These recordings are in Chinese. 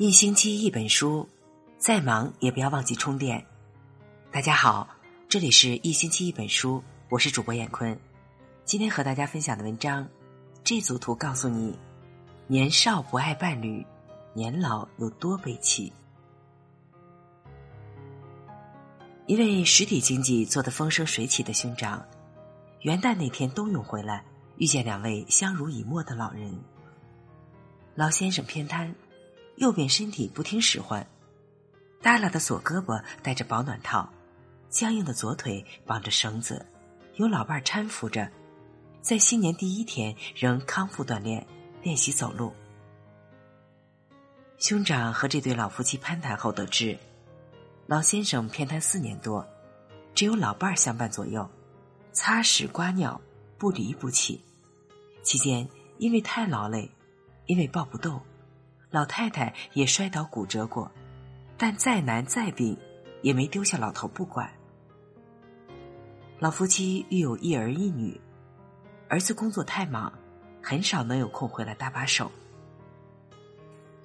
一星期一本书，再忙也不要忘记充电。大家好，这里是一星期一本书，我是主播闫坤。今天和大家分享的文章，这组图告诉你：年少不爱伴侣，年老有多悲戚。一位实体经济做得风生水起的兄长，元旦那天冬泳回来，遇见两位相濡以沫的老人。老先生偏瘫。右边身体不听使唤，耷拉的左胳膊戴着保暖套，僵硬的左腿绑着绳子，有老伴搀扶着，在新年第一天仍康复锻炼，练习走路。兄长和这对老夫妻攀谈后得知，老先生偏瘫四年多，只有老伴儿相伴左右，擦屎刮尿不离不弃。期间因为太劳累，因为抱不动。老太太也摔倒骨折过，但再难再病，也没丢下老头不管。老夫妻育有一儿一女，儿子工作太忙，很少能有空回来搭把手。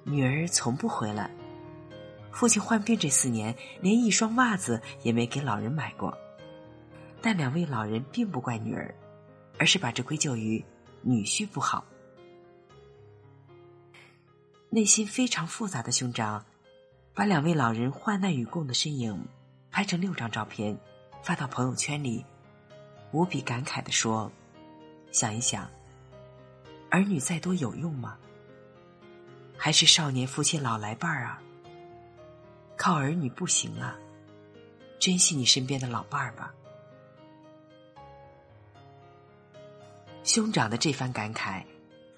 女儿从不回来，父亲患病这四年，连一双袜子也没给老人买过。但两位老人并不怪女儿，而是把这归咎于女婿不好。内心非常复杂的兄长，把两位老人患难与共的身影拍成六张照片，发到朋友圈里，无比感慨的说：“想一想，儿女再多有用吗？还是少年夫妻老来伴儿啊？靠儿女不行啊，珍惜你身边的老伴儿吧。”兄长的这番感慨。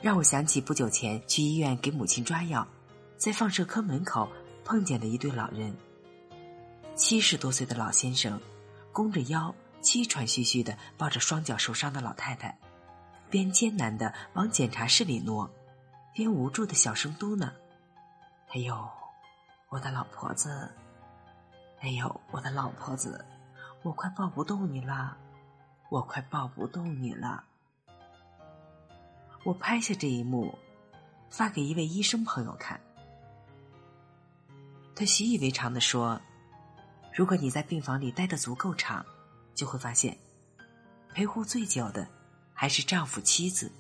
让我想起不久前去医院给母亲抓药，在放射科门口碰见的一对老人。七十多岁的老先生，弓着腰，气喘吁吁的抱着双脚受伤的老太太，边艰难的往检查室里挪，边无助的小声嘟囔：“哎呦，我的老婆子！哎呦，我的老婆子！我快抱不动你了，我快抱不动你了。”我拍下这一幕，发给一位医生朋友看。他习以为常的说：“如果你在病房里待得足够长，就会发现，陪护最久的还是丈夫妻子。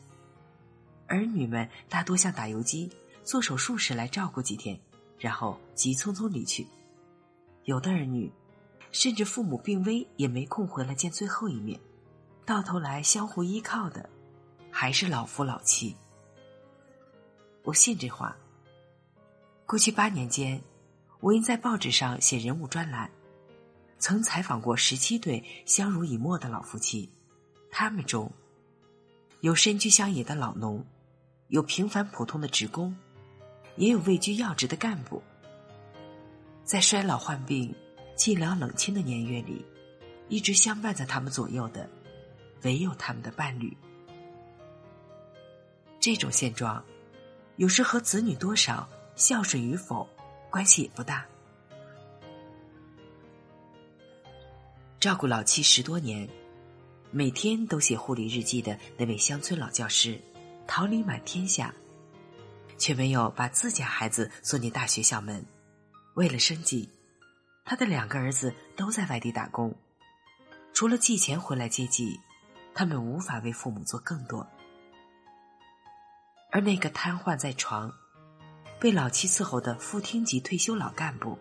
儿女们大多像打游击，做手术时来照顾几天，然后急匆匆离去。有的儿女，甚至父母病危也没空回来见最后一面，到头来相互依靠的。”还是老夫老妻，我信这话。过去八年间，我因在报纸上写人物专栏，曾采访过十七对相濡以沫的老夫妻，他们中有身居乡野的老农，有平凡普通的职工，也有位居要职的干部。在衰老患病、寂寥冷清的年月里，一直相伴在他们左右的，唯有他们的伴侣。这种现状，有时和子女多少、孝顺与否关系也不大。照顾老妻十多年，每天都写护理日记的那位乡村老教师，桃李满天下，却没有把自家孩子送进大学校门。为了生计，他的两个儿子都在外地打工，除了寄钱回来接济，他们无法为父母做更多。而那个瘫痪在床、被老妻伺候的副厅级退休老干部，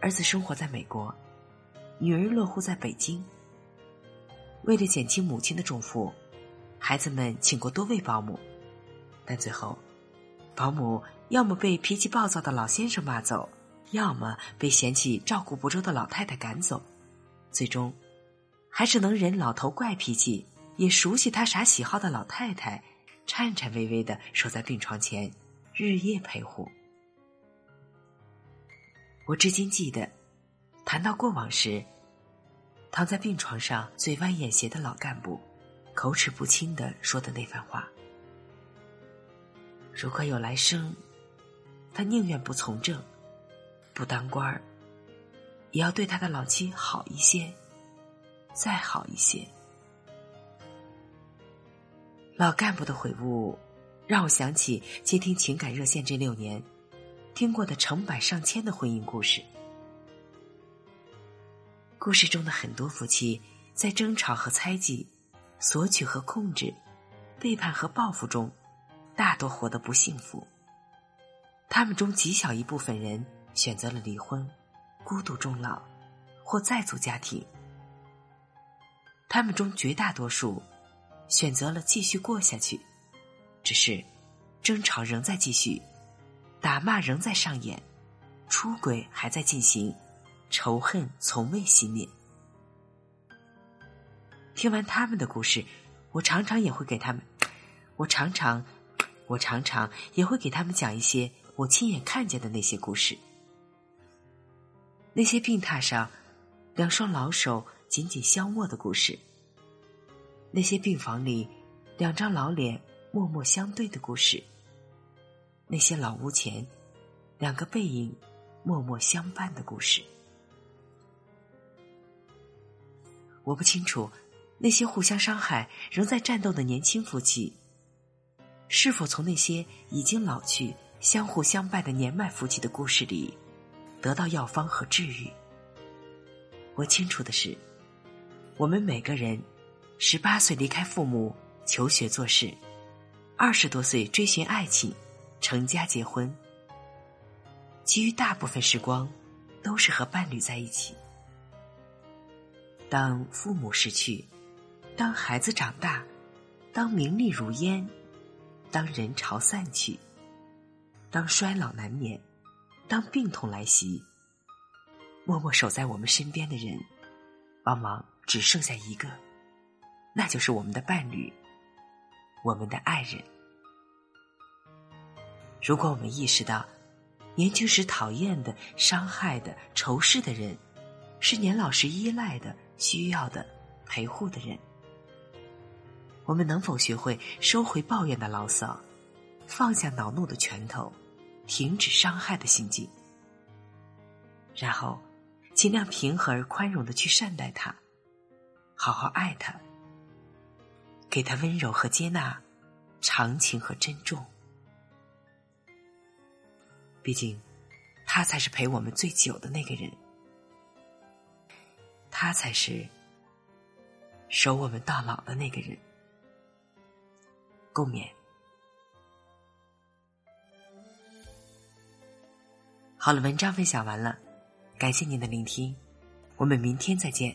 儿子生活在美国，女儿落户在北京。为了减轻母亲的重负，孩子们请过多位保姆，但最后，保姆要么被脾气暴躁的老先生骂走，要么被嫌弃照顾不周的老太太赶走。最终，还是能忍老头怪脾气，也熟悉他啥喜好的老太太。颤颤巍巍的守在病床前，日夜陪护。我至今记得，谈到过往时，躺在病床上嘴歪眼斜的老干部，口齿不清的说的那番话。如果有来生，他宁愿不从政，不当官儿，也要对他的老妻好一些，再好一些。老干部的悔悟，让我想起接听情感热线这六年，听过的成百上千的婚姻故事。故事中的很多夫妻在争吵和猜忌、索取和控制、背叛和报复中，大多活得不幸福。他们中极小一部分人选择了离婚、孤独终老或再组家庭。他们中绝大多数选择了继续过下去，只是争吵仍在继续，打骂仍在上演，出轨还在进行，仇恨从未熄灭。听完他们的故事，我常常也会给他们，我常常，我常常也会给他们讲一些我亲眼看见的那些故事，那些病榻上两双老手。紧紧相握的故事，那些病房里两张老脸默默相对的故事，那些老屋前两个背影默默相伴的故事。我不清楚那些互相伤害、仍在战斗的年轻夫妻，是否从那些已经老去、相互相伴的年迈夫妻的故事里得到药方和治愈。我清楚的是。我们每个人，十八岁离开父母求学做事，二十多岁追寻爱情，成家结婚，其余大部分时光都是和伴侣在一起。当父母逝去，当孩子长大，当名利如烟，当人潮散去，当衰老难免，当病痛来袭，默默守在我们身边的人，往往。只剩下一个，那就是我们的伴侣，我们的爱人。如果我们意识到，年轻时讨厌的、伤害的、仇视的人，是年老时依赖的、需要的、陪护的人，我们能否学会收回抱怨的牢骚，放下恼怒的拳头，停止伤害的心境，然后尽量平和而宽容的去善待他？好好爱他，给他温柔和接纳，长情和珍重。毕竟，他才是陪我们最久的那个人，他才是守我们到老的那个人。共勉。好了，文章分享完了，感谢您的聆听，我们明天再见。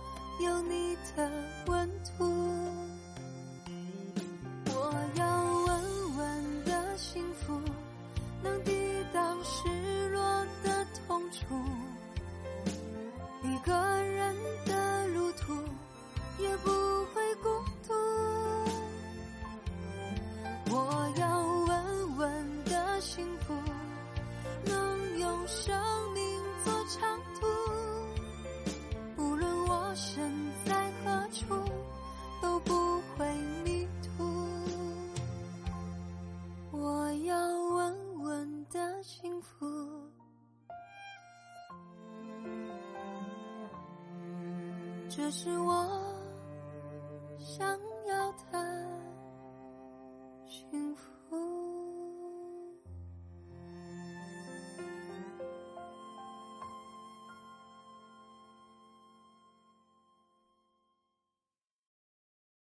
有你的温度。我要稳稳的幸福，能抵挡失落的痛楚。这是我想要的。